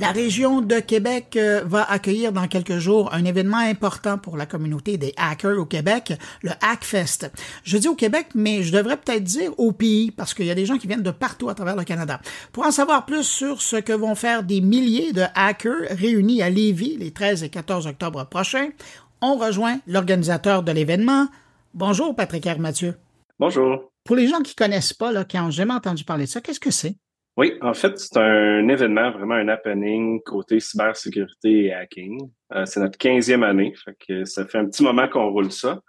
La région de Québec euh, va accueillir dans quelques jours un événement important pour la communauté des hackers au Québec, le Hackfest. Je dis au Québec, mais je devrais peut-être dire au pays, parce qu'il y a des gens qui viennent de partout à travers le Canada. Pour en savoir plus sur ce que vont faire des milliers de hackers réunis à Lévis les 13 et 14 octobre prochains, on rejoint l'organisateur de l'événement. Bonjour Patrick R. Mathieu. Bonjour. Pour les gens qui connaissent pas, là, qui n'ont jamais entendu parler de ça, qu'est-ce que c'est? Oui, en fait, c'est un événement, vraiment un happening côté cybersécurité et hacking. Euh, c'est notre 15e année, fait que ça fait un petit moment qu'on roule ça,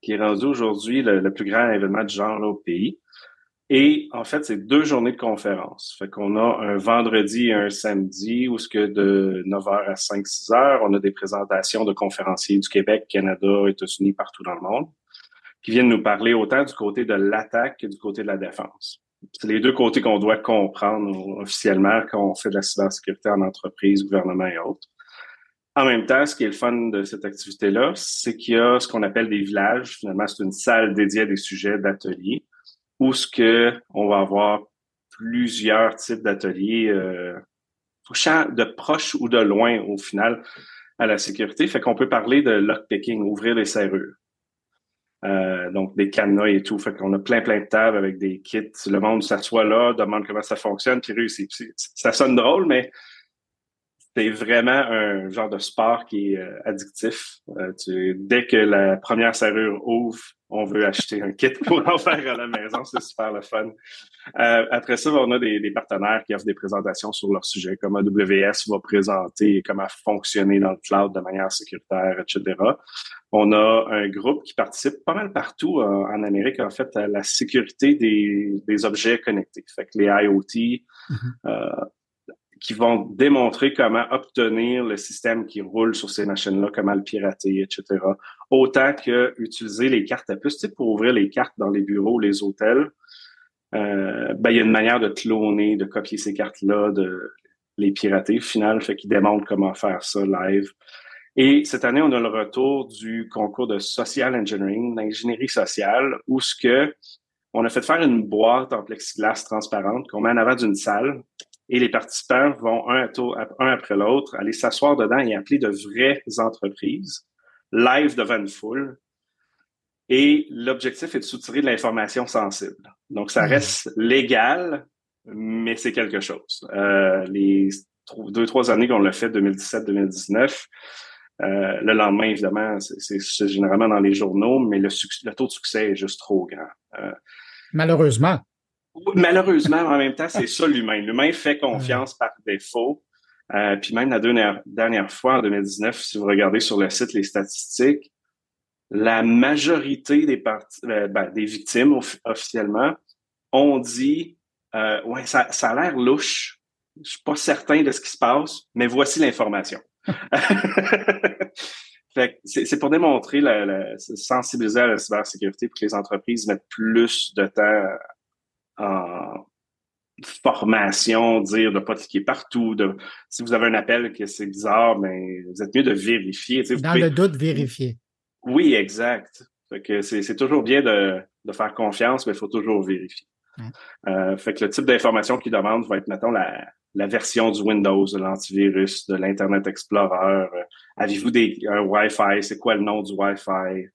qui est rendu aujourd'hui le, plus grand événement du genre au pays. Et en fait, c'est deux journées de conférence. Fait qu'on a un vendredi et un samedi où ce que de 9h à 5-6 h on a des présentations de conférenciers du Québec, Canada, États-Unis, partout dans le monde, qui viennent nous parler autant du côté de l'attaque que du côté de la défense c'est les deux côtés qu'on doit comprendre officiellement quand on fait de la cybersécurité en entreprise, gouvernement et autres. En même temps, ce qui est le fun de cette activité-là, c'est qu'il y a ce qu'on appelle des villages. Finalement, c'est une salle dédiée à des sujets d'ateliers où ce que on va avoir plusieurs types d'ateliers euh, de proche ou de loin au final à la sécurité. Fait qu'on peut parler de lockpicking, ouvrir les serrures. Euh, donc des cadenas et tout. Fait qu'on a plein, plein de tables avec des kits. Le monde s'assoit là, demande comment ça fonctionne, puis réussit. Ça sonne drôle, mais c'est vraiment un genre de sport qui est euh, addictif. Euh, tu, dès que la première serrure ouvre, on veut acheter un kit pour en faire à la maison. C'est super le fun. Euh, après ça, on a des, des, partenaires qui offrent des présentations sur leur sujet, comme AWS va présenter comment fonctionner dans le cloud de manière sécuritaire, etc. On a un groupe qui participe pas mal partout en Amérique, en fait, à la sécurité des, des objets connectés. Fait que les IoT, mm-hmm. euh, qui vont démontrer comment obtenir le système qui roule sur ces machines-là, comment le pirater, etc. Autant que utiliser les cartes à puce, tu sais, pour ouvrir les cartes dans les bureaux, les hôtels. Euh, ben, il y a une manière de cloner, de copier ces cartes-là, de les pirater, au final, fait qu'ils démontrent comment faire ça live. Et cette année, on a le retour du concours de social engineering, d'ingénierie sociale, où ce que on a fait faire une boîte en plexiglas transparente qu'on met en avant d'une salle et les participants vont un, un après l'autre aller s'asseoir dedans et appeler de vraies entreprises, live devant une foule. Et l'objectif est de soutirer de l'information sensible. Donc, ça hmm. reste légal, mais c'est quelque chose. Euh, les deux, trois années qu'on l'a fait, 2017-2019, euh, le lendemain, évidemment, c'est généralement dans les journaux, mais le, le, taux de succès est juste trop grand. Euh, Malheureusement. Malheureusement, en même temps, c'est ça l'humain. L'humain fait confiance par défaut. Euh, puis même la dernière, dernière fois, en 2019, si vous regardez sur le site les statistiques, la majorité des, euh, ben, des victimes officiellement ont dit euh, ouais ça, ça a l'air louche, je suis pas certain de ce qui se passe, mais voici l'information. c'est pour démontrer la, la, sensibiliser à la cybersécurité pour que les entreprises mettent plus de temps en formation, dire de pas cliquer partout. De, si vous avez un appel que c'est bizarre, mais vous êtes mieux de vérifier. Dans le doute, vérifier. Oui, exact. c'est toujours bien de, de, faire confiance, mais il faut toujours vérifier. Euh, fait que le type d'information qu'ils demandent va être, mettons, la, la version du Windows, de l'antivirus, de l'Internet Explorer. Euh, avez-vous des un Wi-Fi? C'est quoi le nom du Wi-Fi?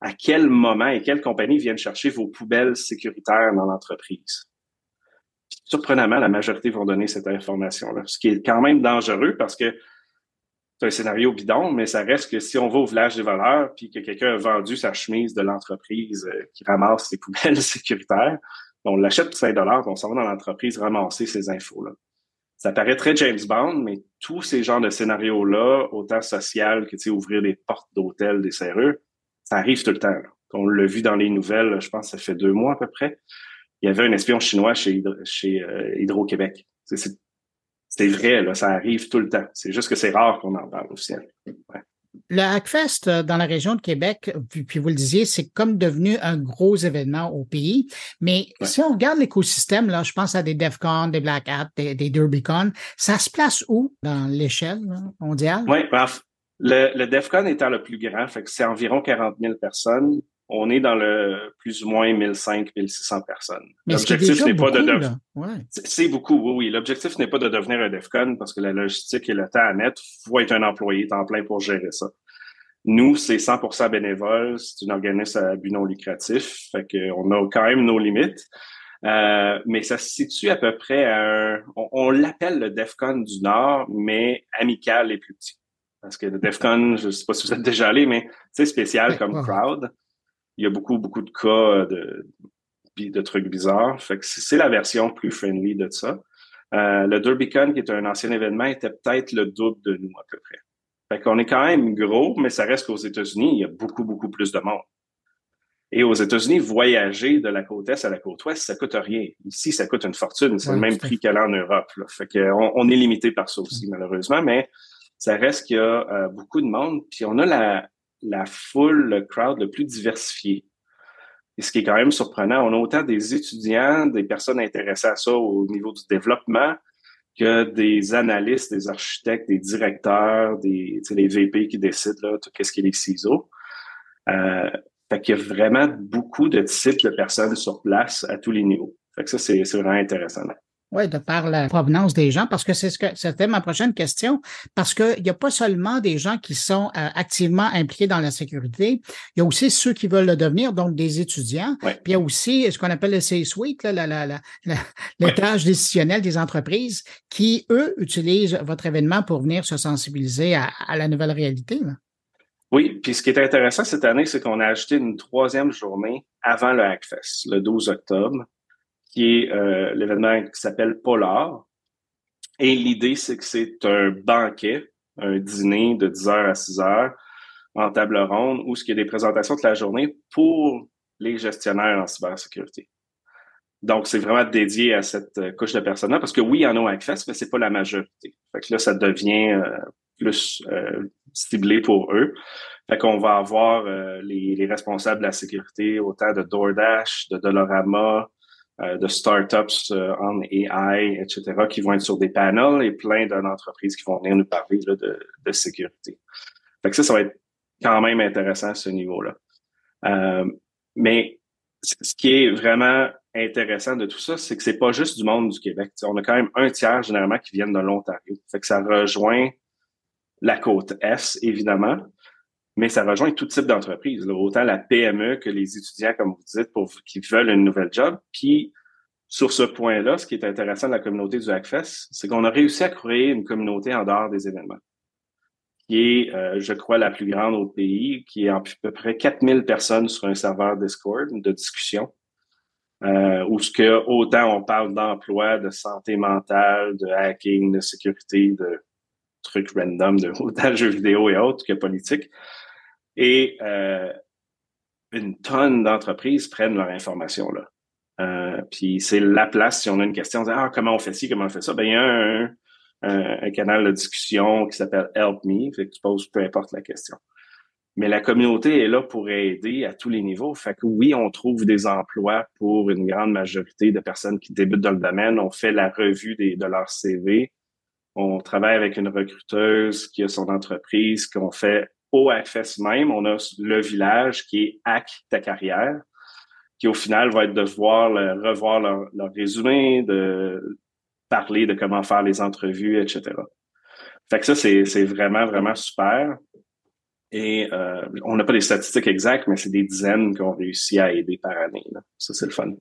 À quel moment et quelle compagnie viennent chercher vos poubelles sécuritaires dans l'entreprise. Surprenamment, la majorité vont donner cette information-là, ce qui est quand même dangereux parce que c'est un scénario bidon, mais ça reste que si on va au village des voleurs puis que quelqu'un a vendu sa chemise de l'entreprise euh, qui ramasse les poubelles sécuritaires, on l'achète pour 5 dollars, on s'en va dans l'entreprise ramasser ces infos-là. Ça paraît très James Bond, mais tous ces genres de scénarios-là, autant social que ouvrir des portes d'hôtel, des serrures, ça arrive tout le temps. On l'a vu dans les nouvelles, je pense que ça fait deux mois à peu près. Il y avait un espion chinois chez, chez euh, Hydro-Québec. C'est vrai, là, ça arrive tout le temps. C'est juste que c'est rare qu'on en parle aussi. Le Hackfest euh, dans la région de Québec, puis vous le disiez, c'est comme devenu un gros événement au pays. Mais si on regarde l'écosystème, là, je pense à des DEFCON, des Black Hat, des, des DerbyCon, ça se place où dans l'échelle mondiale? Oui, le, le DEFCON étant le plus grand, fait que c'est environ 40 000 personnes. on est dans le plus ou moins 1500-1600 personnes. L'objectif n'est pas de devenir. C'est beaucoup, oui, oui. L'objectif n'est pas de devenir un DEFCON parce que la logistique et le temps à mettre, il faut être un employé temps plein pour gérer ça. Nous, c'est 100% bénévole, c'est une organisme à but non lucratif, fait qu'on a quand même nos limites. Euh, mais ça se situe à peu près à un, on, l'appelle le DEFCON du Nord, mais amical et plus petit. Parce que le DEFCON, je ne sais pas si vous êtes déjà allé, mais c'est spécial comme crowd. Il y a beaucoup, beaucoup de cas de, de trucs bizarres. Fait que c'est la version plus friendly de ça. Euh, le DerbyCon, qui est un ancien événement, était peut-être le double de nous à peu près. Fait qu'on est quand même gros, mais ça reste qu'aux États-Unis, il y a beaucoup, beaucoup plus de monde. Et aux États-Unis, voyager de la côte est à la côte ouest, ça coûte rien. Ici, ça coûte une fortune. C'est le même prix qu'aller en Europe. Là. Fait qu'on on est limité par ça aussi, malheureusement, mais ça reste qu'il y a euh, beaucoup de monde. Puis on a la, la foule, le crowd le plus diversifié. Et ce qui est quand même surprenant, on a autant des étudiants, des personnes intéressées à ça au niveau du développement, que des analystes, des architectes, des directeurs, des les VP qui décident là, qu'est-ce qui est les ciseaux. Euh, fait qu'il y a vraiment beaucoup de types de personnes sur place à tous les niveaux. Fait que ça, c'est vraiment intéressant. Oui, de par la provenance des gens, parce que c'est ce que c'était ma prochaine question, parce qu'il n'y a pas seulement des gens qui sont euh, activement impliqués dans la sécurité, il y a aussi ceux qui veulent le devenir, donc des étudiants. Puis il y a aussi ce qu'on appelle le C-suite, l'étage décisionnel des entreprises, qui, eux, utilisent votre événement pour venir se sensibiliser à, la nouvelle réalité. Oui, puis ce qui est intéressant cette année, c'est qu'on a ajouté une troisième journée avant le Hackfest, le 12 octobre, qui est euh, l'événement qui s'appelle Polar. Et l'idée, c'est que c'est un banquet, un dîner de 10h à 6h en table ronde où il y a des présentations toute la journée pour les gestionnaires en cybersécurité. Donc, c'est vraiment dédié à cette euh, couche de personnes-là parce que oui, il y en a Hackfest, mais c'est pas la majorité. Fait que là, ça devient euh, plus ciblé pour eux. Fait qu'on va avoir les, les, responsables de la sécurité, autant de DoorDash, de Dolorama, de startups euh, en AI, etc., qui vont être sur des panels et plein d'entreprises qui vont venir nous parler là, de, de, sécurité. Fait que ça, ça va être quand même intéressant à ce niveau-là. Euh, mais ce qui est vraiment intéressant de tout ça, c'est que c'est pas juste du monde du Québec. on a quand même un tiers généralement qui viennent de l'Ontario. Fait que ça rejoint la côte Est, évidemment, mais ça rejoint tout type d'entreprise, autant la PME que les étudiants, comme vous dites, pour qui veulent une nouvelle job. Puis sur ce point-là, ce qui est intéressant de la communauté du Hackfest, c'est qu'on a réussi à créer une communauté en dehors des événements, qui est, euh, je crois, la plus grande au pays, qui est à peu près 4000 personnes sur un serveur Discord de discussion, euh, où ce que autant on parle d'emploi, de santé mentale, de hacking, de sécurité, de trucs random, de autant jeux vidéo et autres que politique. Et euh, une tonne d'entreprises prennent leur information là. Euh, puis c'est la place, si on a une question, on dit, ah, comment on fait ci, comment on fait ça? Ben, il y a un, un, canal de discussion qui s'appelle Help Me, fait que tu poses peu importe la question. Mais la communauté est là pour aider à tous les niveaux. Fait que oui, on trouve des emplois pour une grande majorité de personnes qui débutent dans le domaine. On fait la revue des, de leur CV. On travaille avec une recruteuse qui a son entreprise, qu'on fait au AFS même, on a le village qui est Hack ta carrière, qui au final va être de voir revoir leur, résumé, de parler de comment faire les entrevues, etc. Fait que ça, c'est vraiment, vraiment super. Et euh, on n'a pas des statistiques exactes, mais c'est des dizaines qu'on réussit à aider par année. Ça, c'est le fun.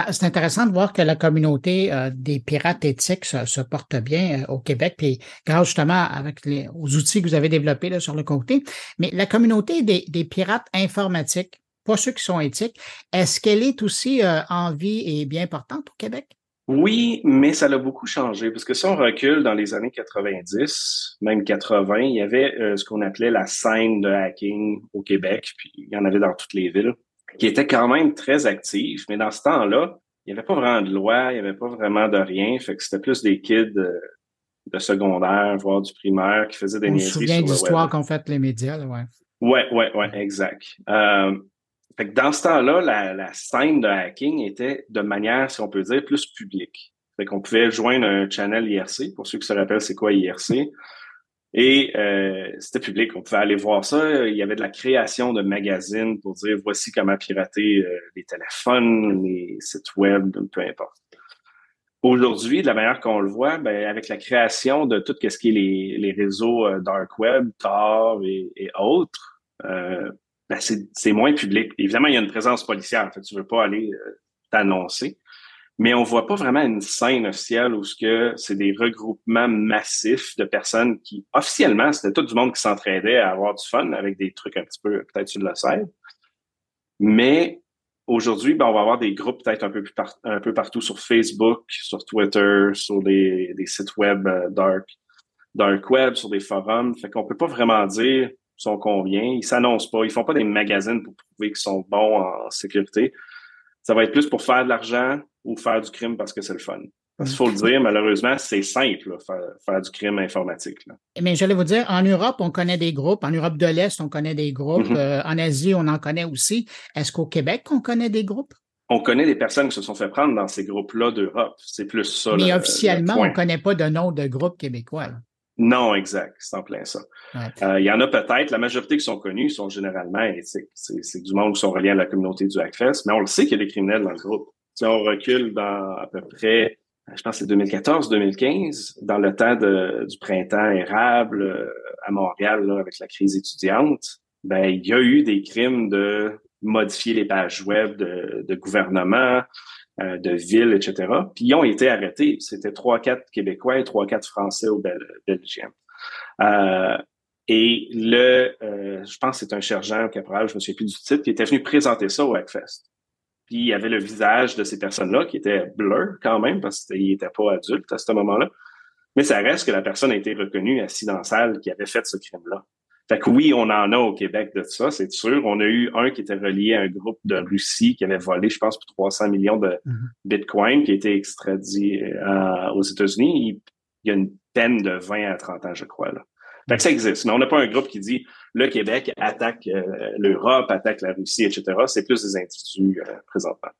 Ah, c'est intéressant de voir que la communauté euh, des pirates éthiques se, porte bien euh, au Québec, puis grâce justement avec aux outils que vous avez développés là, sur le côté. Mais la communauté des, pirates informatiques, pas ceux qui sont éthiques, est-ce qu'elle est aussi euh, en vie et bien importante au Québec? Oui, mais ça l'a beaucoup changé parce que si on recule dans les années 90, même 80, il y avait ce qu'on appelait la scène de hacking au Québec, puis il y en avait dans toutes les villes qui était quand même très actif, mais dans ce temps-là, il n'y avait pas vraiment de loi, il n'y avait pas vraiment de rien, fait que c'était plus des kids de, de, secondaire, voire du primaire, qui faisaient des niaiseries sur d'histoires qu'ont fait les médias, là, ouais. Ouais, ouais, ouais, exact. Euh, fait que dans ce temps-là, la, la scène de hacking était de manière, si on peut dire, plus publique. Fait qu'on pouvait joindre un channel IRC. Pour ceux qui se rappellent, c'est quoi IRC? Et euh, c'était public, on pouvait aller voir ça. Il y avait de la création de magazines pour dire voici comment pirater euh, les téléphones, les sites web, peu importe. Aujourd'hui, de la manière qu'on le voit, ben, avec la création de tout ce qui est les, les réseaux euh, dark web, Tor et, autres, ben c'est moins public. Évidemment, il y a une présence policière. En fait, tu veux pas aller t'annoncer mais on voit pas vraiment une scène officielle où ce que c'est des regroupements massifs de personnes qui, officiellement, c'était tout du monde qui s'entraidait à avoir du fun avec des trucs un petit peu, peut-être sur le site. Mais aujourd'hui, ben, on va avoir des groupes peut-être un peu un peu partout sur Facebook, sur Twitter, sur des, des sites web euh, dark, dark web, sur des forums. Fait qu'on peut pas vraiment dire son combien. Ils s'annoncent pas. Ils font pas des magazines pour prouver qu'ils sont bons en sécurité. Ça va être plus pour faire de l'argent, ou faire du crime parce que c'est le fun. Parce qu'il faut le dire, malheureusement, c'est simple, faire, du crime informatique. Mais j'allais vous dire, en Europe, on connaît des groupes. En Europe de l'Est, on connaît des groupes. Mm-hmm. Euh, en Asie, on en connaît aussi. Est-ce qu'au Québec, on connaît des groupes? On connaît des personnes qui se sont fait prendre dans ces groupes-là d'Europe. C'est plus ça. Mais officiellement, on ne connaît pas de nom de groupe québécois. Non, exact. C'est en plein ça. Euh, il y en a peut-être. La majorité qui sont connus sont généralement éthiques. C'est du monde qui sont reliés à la communauté du Hackfest, mais on le sait qu'il y a des criminels dans le groupe. Si on recule dans à peu près, je pense que c'est 2014-2015, dans le temps du printemps érable euh, à Montréal, avec la crise étudiante, ben il y a eu des crimes de modifier les pages web de, de gouvernement, euh, de villes, etc. Puis ils ont été arrêtés. C'était trois, quatre Québécois et trois, quatre Français au Belgique. Euh, et le, euh, je pense que c'est un sergent au caporal, je me souviens plus du titre, qui était venu présenter ça au Hackfest. Puis il y avait le visage de ces personnes-là qui était blur quand même parce qu'il n'était pas adulte à ce moment-là. Mais ça reste que la personne a été reconnue assis dans la salle qui avait fait ce crime-là. Fait que oui, on en a au Québec de ça, c'est sûr. On a eu un qui était relié à un groupe de Russie qui avait volé, je pense, pour 300 millions de mm-hmm. bitcoins, qui a été extradé euh, aux États-Unis. Il, y a une peine de 20 à 30 ans, je crois. Là. Fait que ça existe. Mais on n'a pas un groupe qui dit le Québec attaque euh, l'Europe, attaque la Russie, etc. C'est plus des individus euh, présentement.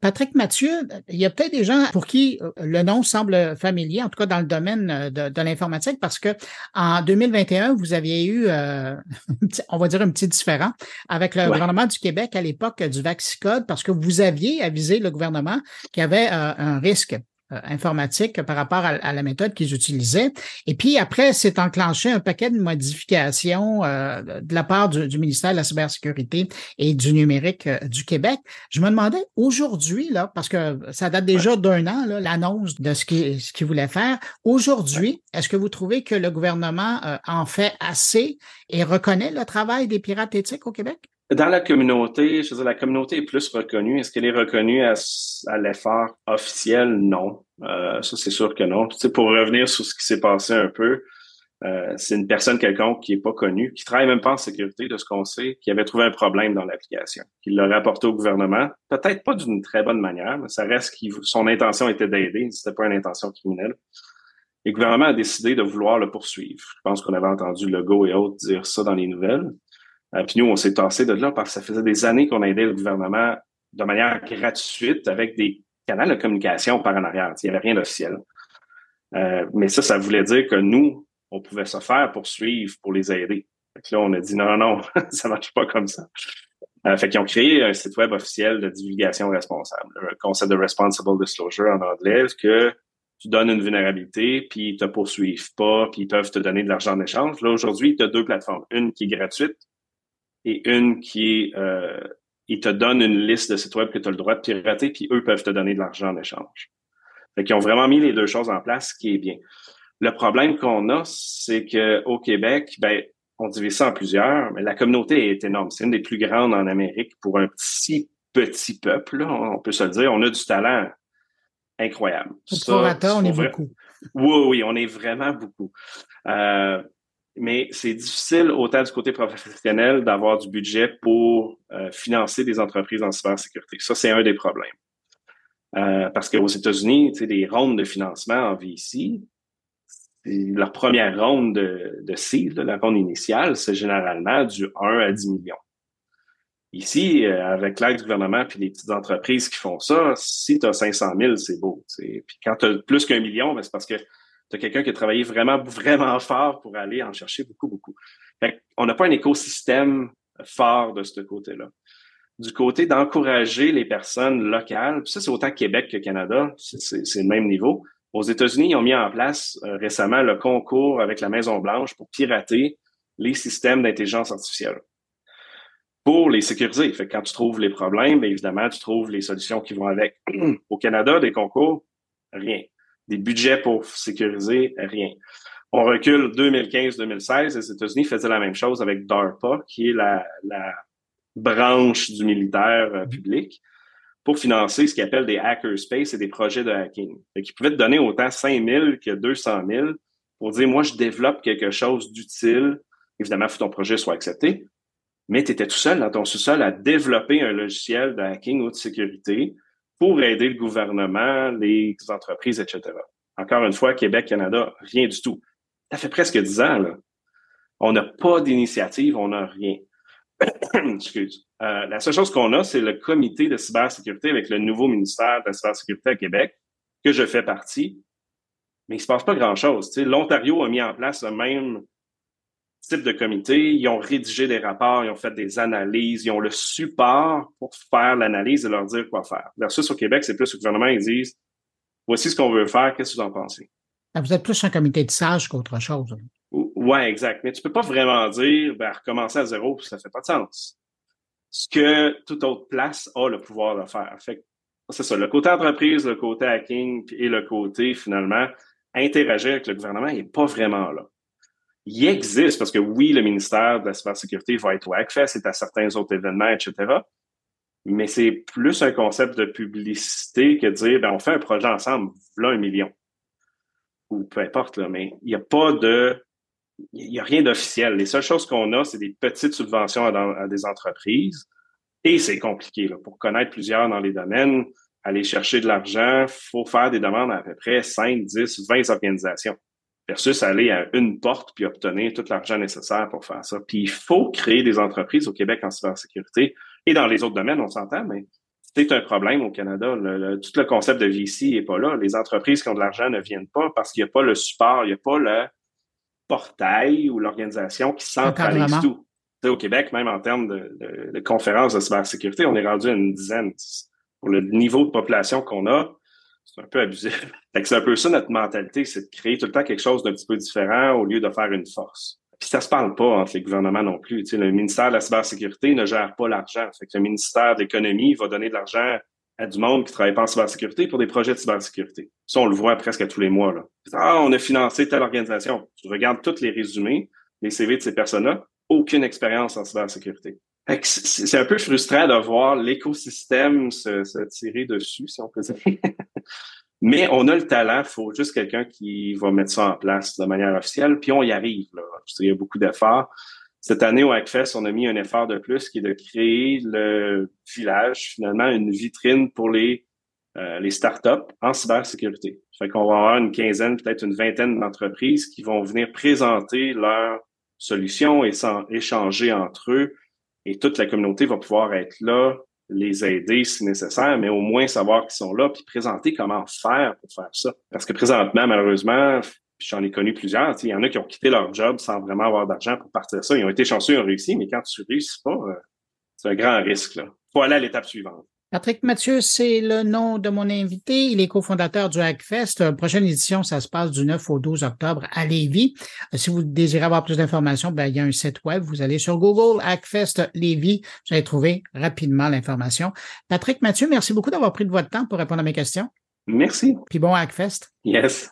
Patrick Mathieu, il y a peut-être des gens pour qui euh, le nom semble familier, en tout cas dans le domaine de, l'informatique, parce que en 2021, vous aviez eu, on va dire, un petit différent avec le gouvernement du Québec à l'époque du Vaxicode, parce que vous aviez avisé le gouvernement qu'il y avait un risque euh, informatique par rapport à, la méthode qu'ils utilisaient. Et puis après, c'est enclenché un paquet de modifications euh, de la part du, ministère de la cybersécurité et du numérique euh, du Québec. Je me demandais aujourd'hui, là, parce que ça date déjà d'un an, l'annonce de ce qu'il ce qu'il voulait faire. Aujourd'hui, est-ce que vous trouvez que le gouvernement en fait assez et reconnaît le travail des pirates éthiques au Québec? Dans la communauté, je veux dire, la communauté est plus reconnue. Est-ce qu'elle est reconnue à, l'effort officiel? Non. Euh, ça, c'est sûr que non. Tu sais, pour revenir sur ce qui s'est passé un peu, euh, c'est une personne quelconque qui est pas connue, qui travaille même pas en sécurité, de ce qu'on sait, qui avait trouvé un problème dans l'application, qui l'a rapporté au gouvernement. Peut-être pas d'une très bonne manière, mais ça reste que son intention était d'aider, c'était pas une intention criminelle. Et le gouvernement a décidé de vouloir le poursuivre. Je pense qu'on avait entendu Legault et autres dire ça dans les nouvelles. Euh, puis nous, on s'est tassé de là parce que ça faisait des années qu'on aidait le gouvernement de manière gratuite avec des canaux de communication par en arrière. Il n'y avait rien d'officiel. Euh, mais ça, ça voulait dire que nous, on pouvait se faire poursuivre pour les aider. Fait que là, on a dit non, non, non, ça marche pas comme ça. Euh, fait qu'ils ont créé un site web officiel de divulgation responsable, le concept de responsible disclosure en anglais, que tu donnes une vulnérabilité, puis ils te poursuivent pas, puis ils peuvent te donner de l'argent en échange. Là, aujourd'hui, tu as deux plateformes. Une qui est gratuite, et une qui est, euh, ils te donnent une liste de sites web que tu as le droit de pirater, puis eux peuvent te donner de l'argent en échange. Fait qu'ils ont vraiment mis les deux choses en place, ce qui est bien. Le problème qu'on a, c'est que au Québec, ben, on divise ça en plusieurs, mais la communauté est énorme. C'est une des plus grandes en Amérique pour un si petit peuple, on peut se le dire. On a du talent incroyable. Pour on est beaucoup. Oui, oui, on est vraiment beaucoup. Euh, mais c'est difficile autant du côté professionnel d'avoir du budget pour euh, financer des entreprises en cybersécurité. Ça, c'est un des problèmes. Euh, parce qu'aux États-Unis, des rondes de financement en VC, leur première ronde de, de seed, la ronde initiale, c'est généralement du 1 à 10 millions. Ici, euh, avec l'aide du gouvernement puis les petites entreprises qui font ça, si tu as 500 000, c'est beau. Puis quand tu as plus qu'un million, ben, c'est parce que as quelqu'un qui a travaillé vraiment, vraiment fort pour aller en chercher beaucoup, beaucoup. on n'a pas un écosystème fort de ce côté-là. Du côté d'encourager les personnes locales, ça, c'est autant Québec que Canada, c'est le même niveau. Aux États-Unis, ils ont mis en place euh, récemment le concours avec la Maison-Blanche pour pirater les systèmes d'intelligence artificielle pour les sécuriser. Fait quand tu trouves les problèmes, bien évidemment, tu trouves les solutions qui vont avec. Au Canada, des concours, rien. Des budgets pour sécuriser, rien. On recule 2015-2016, les États-Unis faisaient la même chose avec DARPA, qui est la, la branche du militaire euh, public, pour financer ce qu'ils appellent des hackerspace et des projets de hacking. Fait qu'ils pouvaient te donner autant 5 000 que 200 000 pour dire, moi, je développe quelque chose d'utile. Évidemment, il faut que ton projet soit accepté, mais tu étais tout seul dans ton sous-sol à développer un logiciel de hacking ou de sécurité pour aider le gouvernement, les entreprises, etc. Encore une fois, Québec, Canada, rien du tout. Ça fait presque dix ans, là. On n'a pas d'initiative, on n'a rien. Excuse. Euh, la seule chose qu'on a, c'est le comité de cybersécurité avec le nouveau ministère de la cybersécurité à Québec, que je fais partie. Mais il se passe pas grand-chose. L'Ontario a mis en place le même type de comité. Ils ont rédigé des rapports, ils ont fait des analyses, ils ont le support pour faire l'analyse et leur dire quoi faire. Versus au Québec, c'est plus au gouvernement, ils disent voici ce qu'on veut faire, qu'est-ce que vous en pensez? Ah, vous êtes plus un comité de sages qu'autre chose. Oui, exact. Mais tu peux pas vraiment dire ben, recommencer à zéro, ça fait pas de sens. Ce que toute autre place a le pouvoir de faire. Fait c'est ça, le côté entreprise, le côté hacking et le côté, finalement, interagir avec le gouvernement n'est pas vraiment là il existe parce que oui, le ministère de la cybersécurité va être au Hackfest et à certains autres événements, etc. Mais c'est plus un concept de publicité que de dire, ben, on fait un projet ensemble, voilà un million. Ou peu importe, là, mais il n'y a pas de, il n'y a rien d'officiel. Les seules choses qu'on a, c'est des petites subventions à, des entreprises. Et c'est compliqué, là, pour connaître plusieurs dans les domaines, aller chercher de l'argent, faut faire des demandes à, à peu près 5, 10, 20 organisations versus aller à une porte puis obtenir tout l'argent nécessaire pour faire ça. Puis il faut créer des entreprises au Québec en cybersécurité et dans les autres domaines, on s'entend, mais c'est un problème au Canada. tout le concept de VC n'est pas là. Les entreprises qui ont de l'argent ne viennent pas parce qu'il n'y a pas le support, il n'y a pas le portail ou l'organisation qui centralise tout. au Québec, même en termes de, de conférences de cybersécurité, on est rendu à une dizaine. Pour le niveau de population qu'on a, c'est un peu abusif. c'est un peu ça notre mentalité, c'est de créer tout le temps quelque chose d'un petit peu différent au lieu de faire une force. Puis ça se parle pas entre les gouvernements non plus. Le ministère de la cybersécurité ne gère pas l'argent. Fait que le ministère de l'économie va donner de l'argent à du monde qui travaille pas en cybersécurité pour des projets de cybersécurité. Ça, on le voit presque à tous les mois. Là. Ah, on a financé telle organisation. Tu regardes tous les résumés, les CV de ces personnes-là, aucune expérience en cybersécurité. C'est un peu frustrant de voir l'écosystème se, se, tirer dessus, si on peut dire. Mais on a le talent, il faut juste quelqu'un qui va mettre ça en place de manière officielle, puis on y arrive. Il y a beaucoup d'efforts. Cette année, au Hackfest, on a mis un effort de plus qui est de créer le village, finalement, une vitrine pour les, euh, les startups en cybersécurité. Fait qu'on va avoir une quinzaine, peut-être une vingtaine d'entreprises qui vont venir présenter leurs solutions et échanger entre eux. Et toute la communauté va pouvoir être là les aider si nécessaire, mais au moins savoir qu'ils sont là, puis présenter comment faire pour faire ça. Parce que présentement, malheureusement, j'en ai connu plusieurs, il y en a qui ont quitté leur job sans vraiment avoir d'argent pour partir ça. Ils ont été chanceux, ils ont réussi, mais quand tu réussis pas, euh, c'est un grand risque. Il faut aller à l'étape suivante. Patrick Mathieu, c'est le nom de mon invité. Il est cofondateur du Hackfest. La prochaine édition, ça se passe du 9 au 12 octobre à Lévis. Euh, si vous désirez avoir plus d'informations, ben, il y a un site web. Vous allez sur Google Hackfest Lévis. Vous allez trouver rapidement l'information. Patrick Mathieu, merci beaucoup d'avoir pris de votre temps pour répondre à mes questions. Merci. Puis bon Hackfest. Yes.